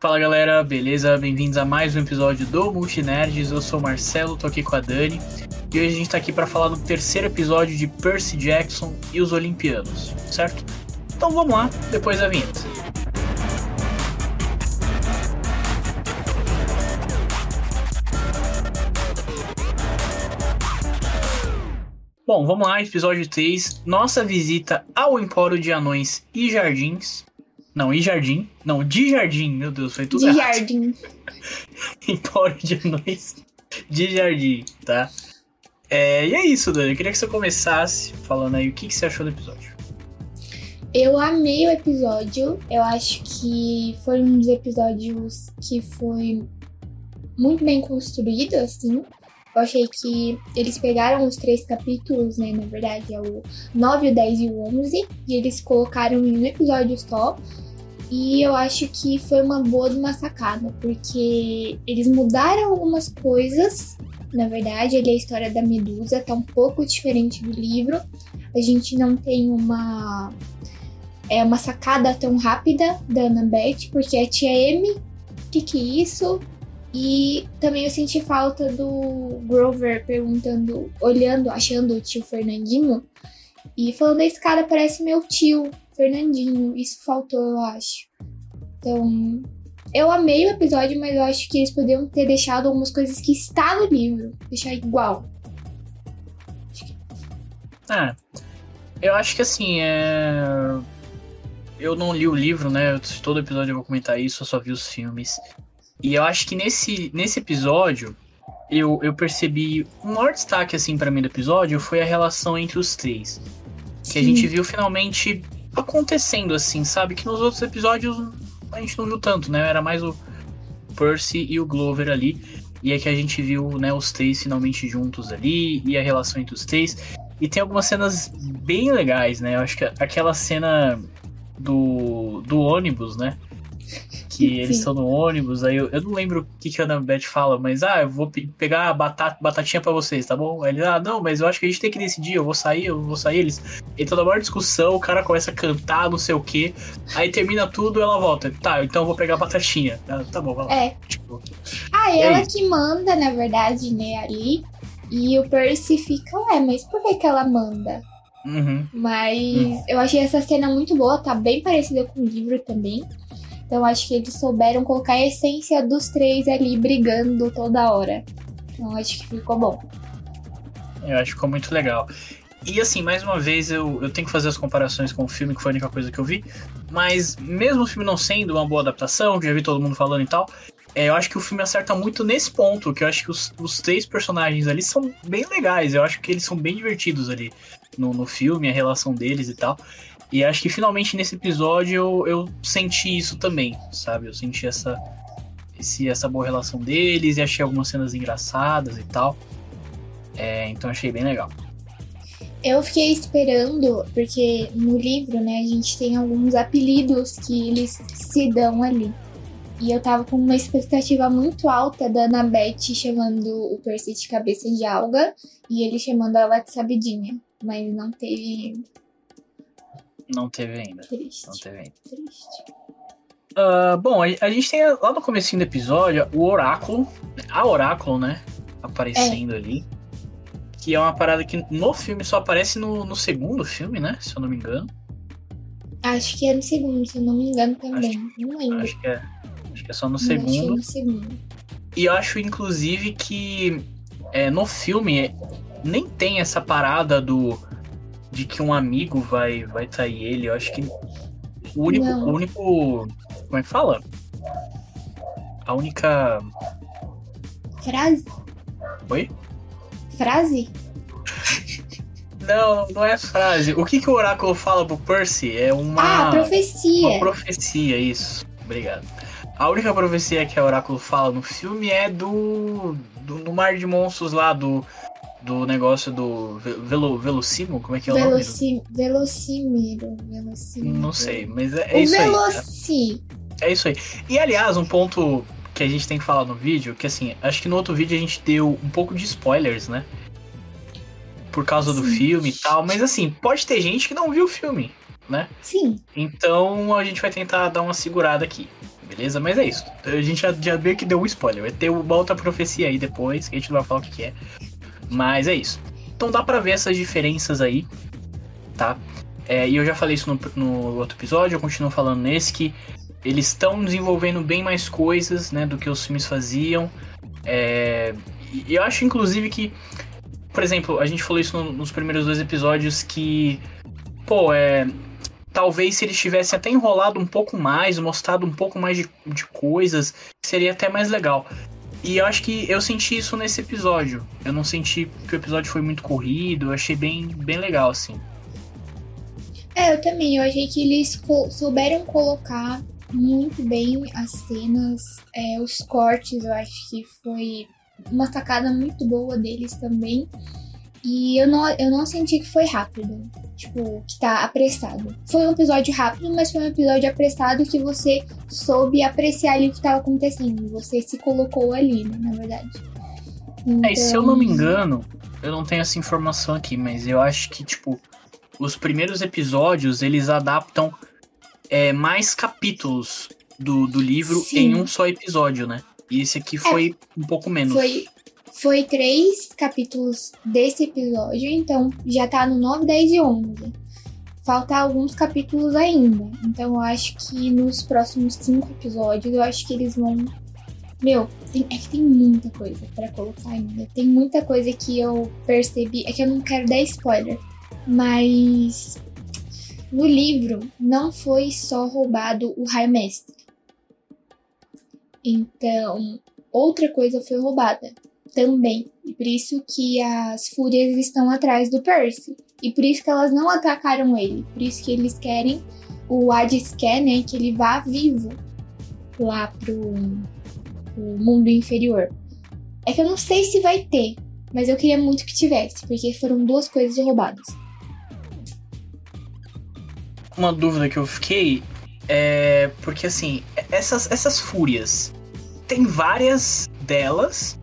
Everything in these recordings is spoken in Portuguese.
Fala galera, beleza? Bem-vindos a mais um episódio do Multinerds. Eu sou o Marcelo, tô aqui com a Dani e hoje a gente tá aqui para falar do terceiro episódio de Percy Jackson e os Olimpianos, certo? Então vamos lá, depois da vinheta. Bom, vamos lá, episódio 3. Nossa visita ao Empório de Anões e Jardins. Não, e Jardim. Não, de Jardim, meu Deus, foi tudo De errado. jardim. Empório de Anões de Jardim, tá? É, e é isso, Dani. Eu queria que você começasse falando aí o que, que você achou do episódio. Eu amei o episódio. Eu acho que foi um dos episódios que foi muito bem construído, assim. Eu achei que eles pegaram os três capítulos, né? Na verdade, é o 9, o 10 e o 11, e eles colocaram em um episódio só. E eu acho que foi uma boa de uma sacada, porque eles mudaram algumas coisas. Na verdade, ali a história da Medusa tá um pouco diferente do livro. A gente não tem uma é uma sacada tão rápida da Annabeth, porque a tia M, que que é isso? E também eu senti falta do Grover perguntando, olhando, achando o tio Fernandinho e falando: esse cara parece meu tio, Fernandinho. Isso faltou, eu acho. Então, eu amei o episódio, mas eu acho que eles poderiam ter deixado algumas coisas que está no livro, deixar igual. Ah, eu acho que assim, é. Eu não li o livro, né? Todo episódio eu vou comentar isso, eu só vi os filmes. E eu acho que nesse, nesse episódio, eu, eu percebi. O maior destaque, assim, pra mim do episódio foi a relação entre os três. Que a gente viu finalmente acontecendo, assim, sabe? Que nos outros episódios a gente não viu tanto, né? Era mais o Percy e o Glover ali. E é que a gente viu, né, os três finalmente juntos ali, e a relação entre os três. E tem algumas cenas bem legais, né? Eu acho que aquela cena do, do ônibus, né? Que eles estão no ônibus, aí eu, eu não lembro o que, que a Annabeth fala, mas ah, eu vou pe- pegar a batata, batatinha pra vocês, tá bom? Aí ele, ah, não, mas eu acho que a gente tem que decidir, eu vou sair, eu vou sair, eles. Entra na maior discussão, o cara começa a cantar, não sei o quê. Aí termina tudo, ela volta. Tá, então eu vou pegar a batatinha. Ah, tá bom, vai lá. É. Tipo, Ah, ela que manda, na verdade, né, ali. E o Percy fica, ué, mas por que, que ela manda? uhum. Mas eu achei essa cena muito boa, tá bem parecida com o livro também. Então acho que eles souberam colocar a essência dos três ali brigando toda hora. Então acho que ficou bom. Eu acho que ficou muito legal. E assim, mais uma vez, eu, eu tenho que fazer as comparações com o filme, que foi a única coisa que eu vi. Mas mesmo o filme não sendo uma boa adaptação, que já vi todo mundo falando e tal, é, eu acho que o filme acerta muito nesse ponto, que eu acho que os, os três personagens ali são bem legais. Eu acho que eles são bem divertidos ali no, no filme, a relação deles e tal. E acho que finalmente nesse episódio eu, eu senti isso também, sabe? Eu senti essa, esse, essa boa relação deles e achei algumas cenas engraçadas e tal. É, então achei bem legal. Eu fiquei esperando, porque no livro, né, a gente tem alguns apelidos que eles se dão ali. E eu tava com uma expectativa muito alta da Annabeth chamando o Percy de cabeça de alga e ele chamando ela de sabidinha. Mas não teve. Não teve ainda. Triste. Não teve ainda. Triste. Ah, bom, a, a gente tem lá no comecinho do episódio o oráculo, a oráculo, né? Aparecendo ali. Que é uma parada que no filme só aparece no, no segundo filme, né? Se eu não me engano. Acho que é no segundo, se eu não me engano também. não lembro. Acho que é, acho que é só no Acho é segundo. no segundo. E eu acho, inclusive, que é, no filme é, nem tem essa parada do de que um amigo vai, vai trair ele. Eu acho que o único, o único. Como é que fala? A única. Frase? Oi? Frase? Não, não é frase. O que, que o oráculo fala pro Percy é uma, Ah, profecia. uma profecia, isso. Obrigado. A única profecia que o oráculo fala no filme é do. do, do Mar de Monstros lá, do. Do negócio do ve- velo, Velocimo? Como é que é o nome? Veloci... Velocímero. Velocímero. Não sei, mas é, é isso aí. Veloci. É isso aí. E aliás, um ponto que a gente tem que falar no vídeo, que assim, acho que no outro vídeo a gente deu um pouco de spoilers, né? Por causa do Sim. filme e tal, mas assim, pode ter gente que não viu o filme, né? Sim. Então a gente vai tentar dar uma segurada aqui, beleza? Mas é isso. A gente já, já meio que deu um spoiler. Vai ter uma outra profecia aí depois, que a gente não vai falar o que, que é. Mas é isso. Então dá pra ver essas diferenças aí, tá? É, e eu já falei isso no, no outro episódio, eu continuo falando nesse, que eles estão desenvolvendo bem mais coisas, né, do que os filmes faziam. É, eu acho, inclusive, que, por exemplo, a gente falou isso no, nos primeiros dois episódios, que, pô, é, talvez se eles tivessem até enrolado um pouco mais, mostrado um pouco mais de, de coisas, seria até mais legal. E eu acho que eu senti isso nesse episódio. Eu não senti que o episódio foi muito corrido, eu achei bem, bem legal, assim. É, eu também. Eu achei que eles souberam colocar muito bem as cenas, é, os cortes, eu acho que foi uma sacada muito boa deles também. E eu não, eu não senti que foi rápido. Tipo, que tá apressado. Foi um episódio rápido, mas foi um episódio apressado que você soube apreciar ali o que tava acontecendo. Você se colocou ali, né, na verdade. Então... É, e se eu não me então, engano, eu não tenho essa informação aqui, mas eu acho que, tipo, os primeiros episódios eles adaptam é, mais capítulos do, do livro Sim. em um só episódio, né? E esse aqui foi é, um pouco menos. Foi, foi três capítulos desse episódio, então já tá no 9, 10 e 11. Falta alguns capítulos ainda. Então eu acho que nos próximos cinco episódios, eu acho que eles vão. Meu, tem, é que tem muita coisa para colocar ainda. Tem muita coisa que eu percebi. É que eu não quero dar spoiler. Mas no livro não foi só roubado o Raio Mestre. Então, outra coisa foi roubada também. E por isso que as fúrias estão atrás do Percy. E por isso que elas não atacaram ele. Por isso que eles querem, o Hades quer, né, que ele vá vivo lá pro, pro mundo inferior. É que eu não sei se vai ter, mas eu queria muito que tivesse, porque foram duas coisas roubadas. Uma dúvida que eu fiquei é porque assim, essas, essas fúrias, tem várias delas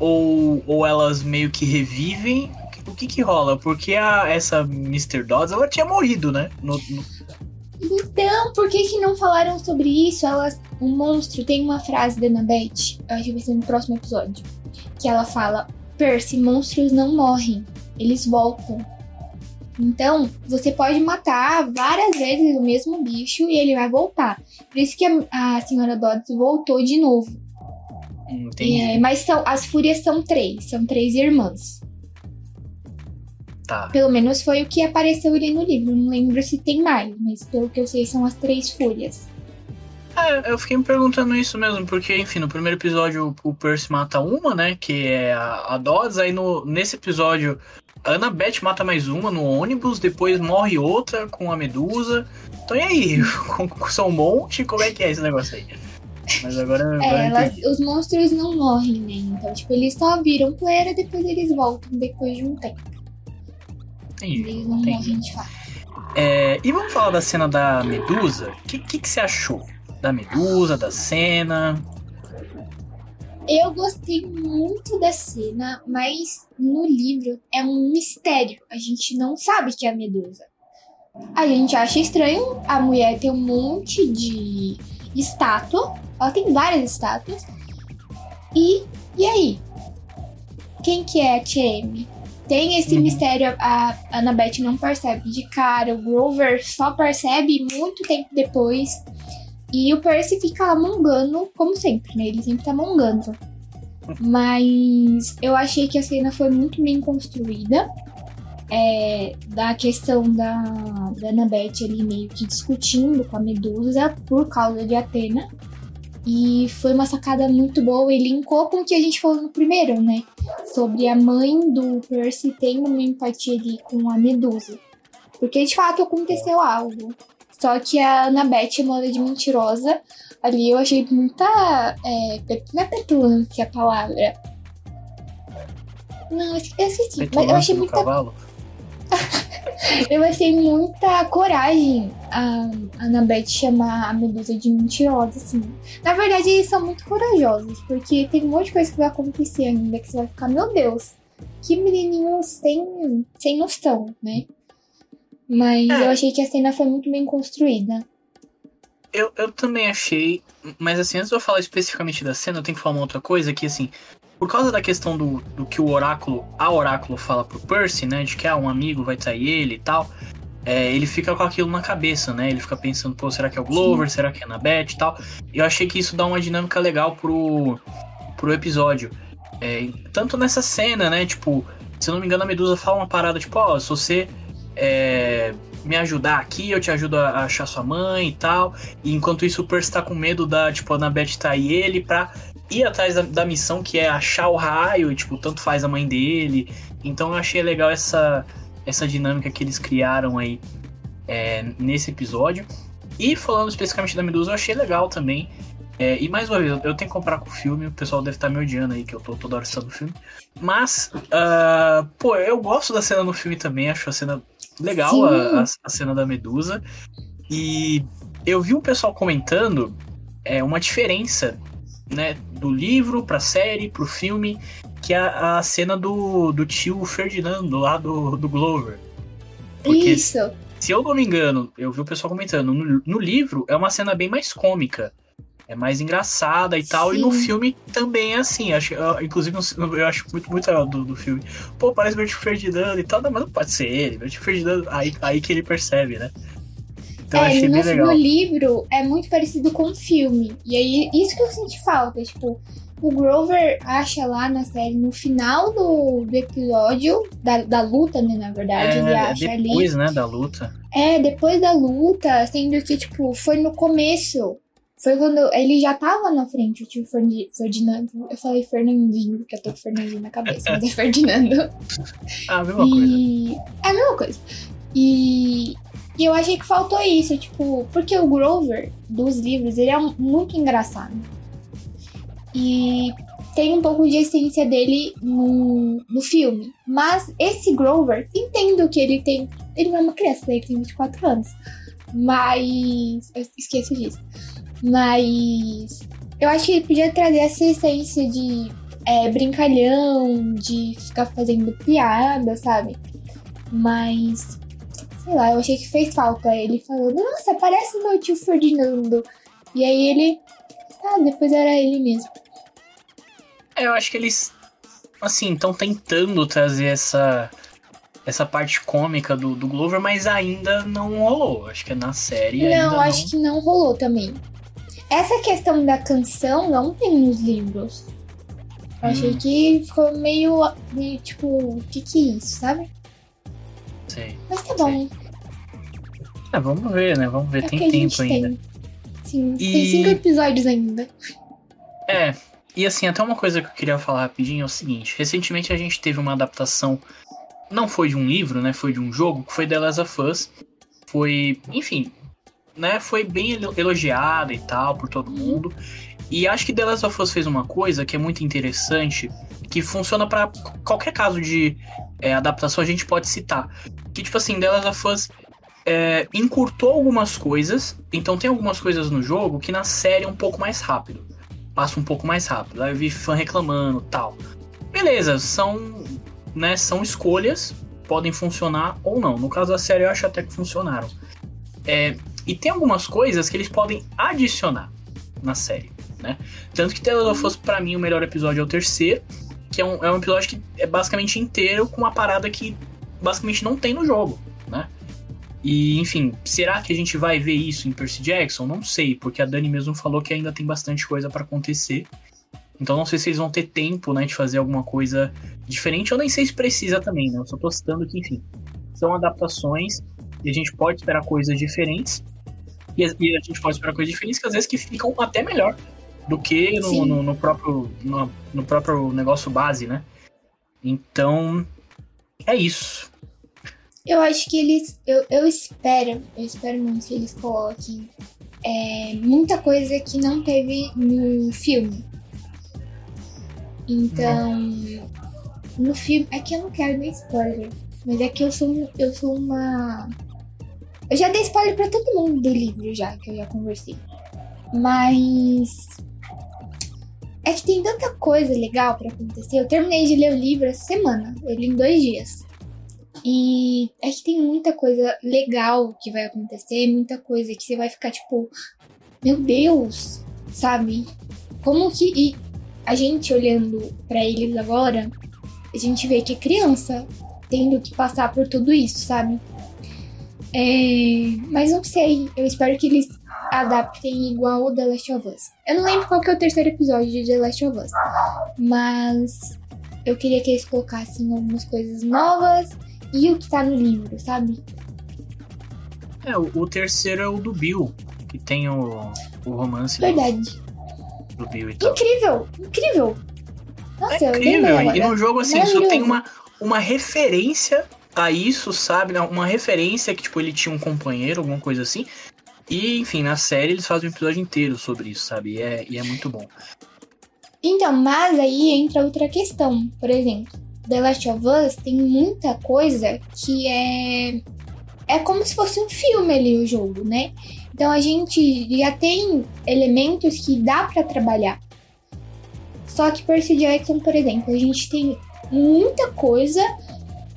ou, ou elas meio que revivem? O que que rola? Porque a, essa Mr. Dodds, ela tinha morrido, né? No, no... Então, por que que não falaram sobre isso? Elas, o monstro tem uma frase da Annabeth, acho que vai ser no próximo episódio, que ela fala: Percy, monstros não morrem, eles voltam. Então, você pode matar várias vezes o mesmo bicho e ele vai voltar. Por isso que a, a senhora Dodds voltou de novo. Entendi. É, mas são, as fúrias são três, são três irmãs. Tá. Pelo menos foi o que apareceu ali no livro. Não lembro se tem mais, mas pelo que eu sei são as três fúrias. É, eu fiquei me perguntando isso mesmo, porque, enfim, no primeiro episódio o Percy mata uma, né? Que é a, a Dodds, aí no, nesse episódio a Annabeth mata mais uma no ônibus, depois morre outra com a Medusa. Então e aí? São um monte? Como é que é esse negócio aí? Mas agora. É, elas, os monstros não morrem, né? Então, tipo, eles só viram poeira, depois eles voltam depois de um tempo. Entendi. Eles não entendi. morrem de fato. É, e vamos falar da cena da Medusa? O que, que, que você achou? Da Medusa, da cena? Eu gostei muito da cena, mas no livro é um mistério. A gente não sabe que é a Medusa. A gente acha estranho a mulher ter um monte de estátua ela tem várias estátuas. E, e aí? Quem que é a TM? Tem esse uhum. mistério, a Annabeth não percebe de cara, o Grover só percebe muito tempo depois. E o Percy fica mongando, como sempre, né? Ele sempre tá mongando. Mas eu achei que a cena foi muito bem construída. É, da questão da, da Annabeth ali meio que discutindo com a Medusa por causa de Atena. E foi uma sacada muito boa e linkou com o que a gente falou no primeiro, né? Sobre a mãe do Percy tendo uma empatia ali com a Medusa. Porque de fato aconteceu algo. Só que a Annabeth chamada de mentirosa, ali eu achei muita. É, não é petulância a palavra. Não, eu esqueci. Mas eu achei muita. Cavalo? Eu achei muita coragem a Annabeth chamar a Medusa de mentirosa, assim. Na verdade, eles são muito corajosos, porque tem um monte de coisa que vai acontecer ainda que você vai ficar, meu Deus, que menininho sem, sem noção, né? Mas é. eu achei que a cena foi muito bem construída. Eu, eu também achei, mas assim, antes de eu falar especificamente da cena, eu tenho que falar uma outra coisa que, assim, por causa da questão do, do que o oráculo, a oráculo fala pro Percy, né, de que ah, um amigo vai trair ele e tal, é, ele fica com aquilo na cabeça, né, ele fica pensando, pô, será que é o Glover, Sim. será que é a Annabeth e tal, e eu achei que isso dá uma dinâmica legal pro, pro episódio. É, tanto nessa cena, né, tipo, se eu não me engano, a Medusa fala uma parada, tipo, ó, oh, se você é, me ajudar aqui, eu te ajudo a achar sua mãe e tal. E enquanto isso, o Percy tá com medo da, tipo, a Annabeth tá aí ele pra ir atrás da, da, missão que é achar o raio, e, tipo, tanto faz a mãe dele. Então eu achei legal essa, essa dinâmica que eles criaram aí é, nesse episódio. E falando especificamente da Medusa, eu achei legal também. É, e mais uma vez, eu tenho que comprar com o filme, o pessoal deve estar tá me odiando aí, que eu tô toda hora citando o filme. Mas, uh, pô, eu gosto da cena no filme também, acho a cena legal a, a, cena da Medusa. E eu vi um pessoal comentando é, uma diferença né, do livro pra série, pro filme, que é a, a cena do, do tio Ferdinando lá do, do Glover. Porque Isso. Se eu não me engano, eu vi o pessoal comentando, no, no livro é uma cena bem mais cômica é mais engraçada e tal. Sim. E no filme também é assim. Acho, inclusive, eu acho muito, muito legal do, do filme. Pô, parece o Bertie Ferdinando e tal, não, mas não pode ser ele. Bertie Ferdinando, aí, aí que ele percebe, né? Então, é, no, no, livro é muito parecido com o filme. E aí, isso que eu senti falta. Tipo, o Grover acha lá na série, no final do, do episódio, da, da luta, né, na verdade, é, ele acha depois, ali. Depois, né, da luta. É, depois da luta, sendo que, tipo, foi no começo. Foi quando ele já tava na frente, o tio Ferdinando. Eu falei Fernandinho, porque eu tô com Fernandinho na cabeça, mas é Ferdinando. Ah, a mesma e... coisa. É a mesma coisa. E... e eu achei que faltou isso, tipo, porque o Grover dos livros, ele é muito engraçado. E tem um pouco de essência dele no, no filme. Mas esse Grover, entendo que ele tem. Ele não é uma criança, ele tem 24 anos. Mas. Eu esqueço disso. Mas eu acho que ele podia trazer essa essência de é, brincalhão, de ficar fazendo piada, sabe? Mas, sei lá, eu achei que fez falta ele falando, nossa, parece meu tio Ferdinando. E aí ele, ah, depois era ele mesmo. É, eu acho que eles, assim, estão tentando trazer essa essa parte cômica do, do Glover, mas ainda não rolou. Acho que é na série. Não, acho não... que não rolou também. Essa questão da canção não tem nos livros. Eu hum. achei que ficou meio, tipo, o que que é isso, sabe? Sim. Mas tá bom. É, vamos ver, né? Vamos ver, é tem tempo ainda. Tem. Sim, e... tem cinco episódios ainda. É, e assim, até uma coisa que eu queria falar rapidinho é o seguinte: recentemente a gente teve uma adaptação, não foi de um livro, né? Foi de um jogo, que foi The Last of Us. Foi, enfim, né, foi bem elogiada e tal por todo mundo. E acho que The Last of Us fez uma coisa que é muito interessante, que funciona para qualquer caso de é, adaptação a gente pode citar. Que tipo assim, The Last of Us é, encurtou algumas coisas, então tem algumas coisas no jogo que na série é um pouco mais rápido. Passa um pouco mais rápido. Aí eu vi fã reclamando tal. Beleza, são, né, são escolhas, podem funcionar ou não. No caso da série eu acho até que funcionaram. É, e tem algumas coisas que eles podem adicionar na série, né? Tanto que The Last mim, o melhor episódio é o terceiro, que é um, é um episódio que é basicamente inteiro com uma parada que basicamente não tem no jogo, né? E, enfim, será que a gente vai ver isso em Percy Jackson? Não sei, porque a Dani mesmo falou que ainda tem bastante coisa para acontecer. Então não sei se eles vão ter tempo, né, de fazer alguma coisa diferente. Eu nem sei se precisa também, né? Eu só tô citando que, enfim, são adaptações e a gente pode esperar coisas diferentes. E, e a gente pode esperar coisas diferentes que às vezes que ficam até melhor do que no, no, no próprio, no, no, próprio negócio base, né? Então, é isso. Eu acho que eles. Eu, eu espero, eu espero muito que eles coloquem é, muita coisa que não teve no filme. Então, hum. no filme. É que eu não quero nem spoiler. Mas é que eu sou, eu sou uma eu já dei spoiler pra todo mundo do livro já, que eu já conversei. Mas. É que tem tanta coisa legal para acontecer. Eu terminei de ler o livro essa semana. Eu li em dois dias. E é que tem muita coisa legal que vai acontecer, muita coisa que você vai ficar tipo, meu Deus, sabe? Como que. E a gente olhando para eles agora, a gente vê que é criança tendo que passar por tudo isso, sabe? É, mas não sei, eu espero que eles adaptem igual o The Last of Us. Eu não lembro qual que é o terceiro episódio de The Last of Us, mas eu queria que eles colocassem algumas coisas novas e o que tá no livro, sabe? É, o, o terceiro é o do Bill, que tem o, o romance Verdade. do Bill e tal. Incrível! Incrível! Nossa, é incrível, e no jogo assim, só tem uma, uma referência isso, sabe? Uma referência que, tipo, ele tinha um companheiro, alguma coisa assim. E, enfim, na série eles fazem um episódio inteiro sobre isso, sabe? E é, e é muito bom. Então, mas aí entra outra questão. Por exemplo, The Last of Us tem muita coisa que é. É como se fosse um filme ali o jogo, né? Então a gente já tem elementos que dá pra trabalhar. Só que Percy Jackson, por exemplo, a gente tem muita coisa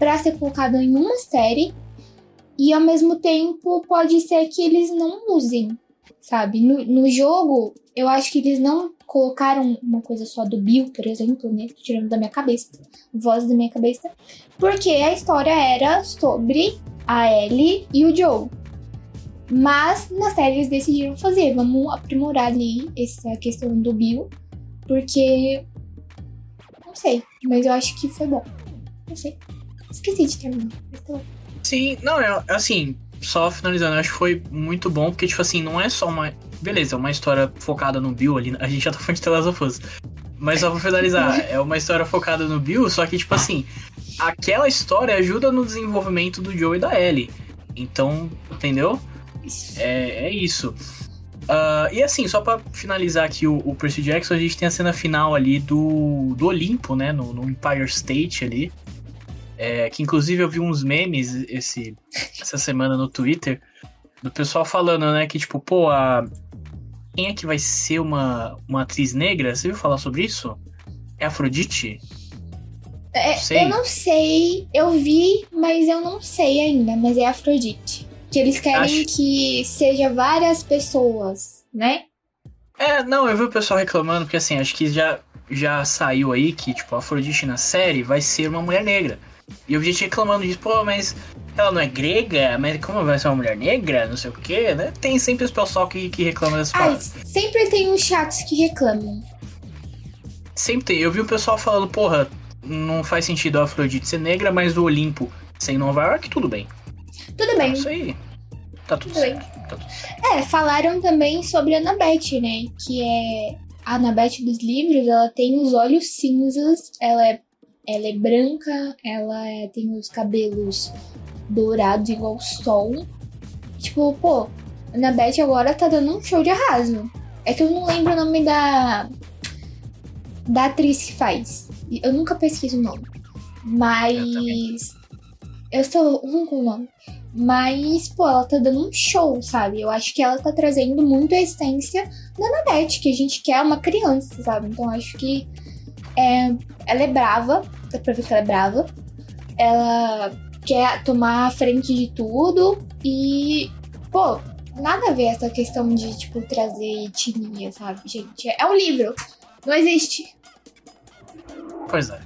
pra ser colocado em uma série e ao mesmo tempo pode ser que eles não usem, sabe? No, no jogo, eu acho que eles não colocaram uma coisa só do Bill, por exemplo, né? Tirando da minha cabeça, voz da minha cabeça, porque a história era sobre a Ellie e o Joe. Mas na série eles decidiram fazer, vamos aprimorar ali essa questão do Bill, porque não sei, mas eu acho que foi bom. Não sei. Esqueci de terminar. bom. Sim, não, é assim, só finalizando, eu acho que foi muito bom, porque, tipo assim, não é só uma. Beleza, é uma história focada no Bill ali. A gente já tá falando de The Last of Us. Mas só pra finalizar, é uma história focada no Bill, só que, tipo assim, aquela história ajuda no desenvolvimento do Joe e da Ellie. Então, entendeu? É, é isso. Ah, e assim, só pra finalizar aqui o, o Percy Jackson, a gente tem a cena final ali do, do Olimpo, né? No, no Empire State ali. É, que inclusive eu vi uns memes esse, essa semana no Twitter do pessoal falando, né? Que tipo, pô, a, quem é que vai ser uma, uma atriz negra? Você viu falar sobre isso? É Afrodite? É, sei. Eu não sei, eu vi, mas eu não sei ainda, mas é Afrodite. Que eles querem Acho- que seja várias pessoas, né? É, não, eu vi o pessoal reclamando, porque assim, acho que já, já saiu aí que, tipo, a Afrodite na série vai ser uma mulher negra. E eu vi gente reclamando disso, pô, mas ela não é grega? Mas como vai ser uma mulher negra? Não sei o quê, né? Tem sempre esse pessoal que, que reclama dessas Ai, paradas. sempre tem uns chatos que reclamam. Sempre tem. Eu vi o pessoal falando, porra, não faz sentido a Afrodite ser negra, mas o Olimpo ser em Nova York, tudo bem. Tudo bem. Isso aí. Tá tudo Tudo bem. certo. Tá tudo certo. É, falaram também sobre a Annabeth, né? Que é. A Annabeth dos livros, ela tem os olhos cinzas, ela é, ela é branca, ela é- tem os cabelos dourados igual o sol. Tipo, pô, a Annabeth agora tá dando um show de arraso. É que eu não lembro o nome da. da atriz que faz. Eu nunca pesquiso o nome. Mas. Eu sou ruim com o nome. Mas, pô, ela tá dando um show, sabe? Eu acho que ela tá trazendo muito a essência da Nanette, que a gente quer uma criança, sabe? Então acho que é, ela é brava, dá pra ver que ela é brava. Ela quer tomar a frente de tudo e, pô, nada a ver essa questão de, tipo, trazer etnia, sabe, gente? É um livro, não existe. Pois é.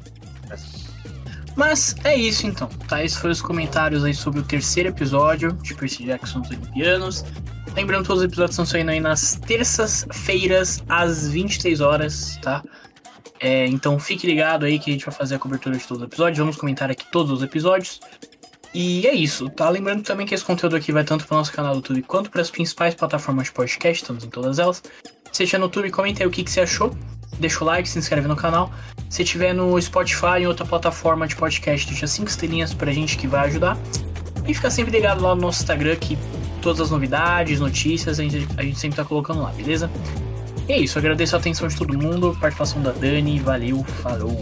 Mas é isso então, tá? Esses foram os comentários aí sobre o terceiro episódio de Percy Jackson dos Olimpianos. Lembrando todos os episódios estão saindo aí nas terças-feiras, às 23 horas, tá? É, então fique ligado aí que a gente vai fazer a cobertura de todos os episódios. Vamos comentar aqui todos os episódios. E é isso, tá? Lembrando também que esse conteúdo aqui vai tanto para o nosso canal do YouTube quanto para as principais plataformas de podcast, estamos em todas elas. Se estiver no YouTube, comenta aí o que, que você achou. Deixa o like, se inscreve no canal. Se tiver no Spotify em outra plataforma de podcast, deixa cinco estrelinhas pra gente que vai ajudar. E fica sempre ligado lá no nosso Instagram que todas as novidades, notícias, a gente, a gente sempre tá colocando lá, beleza? É isso, agradeço a atenção de todo mundo, participação da Dani, valeu, falou!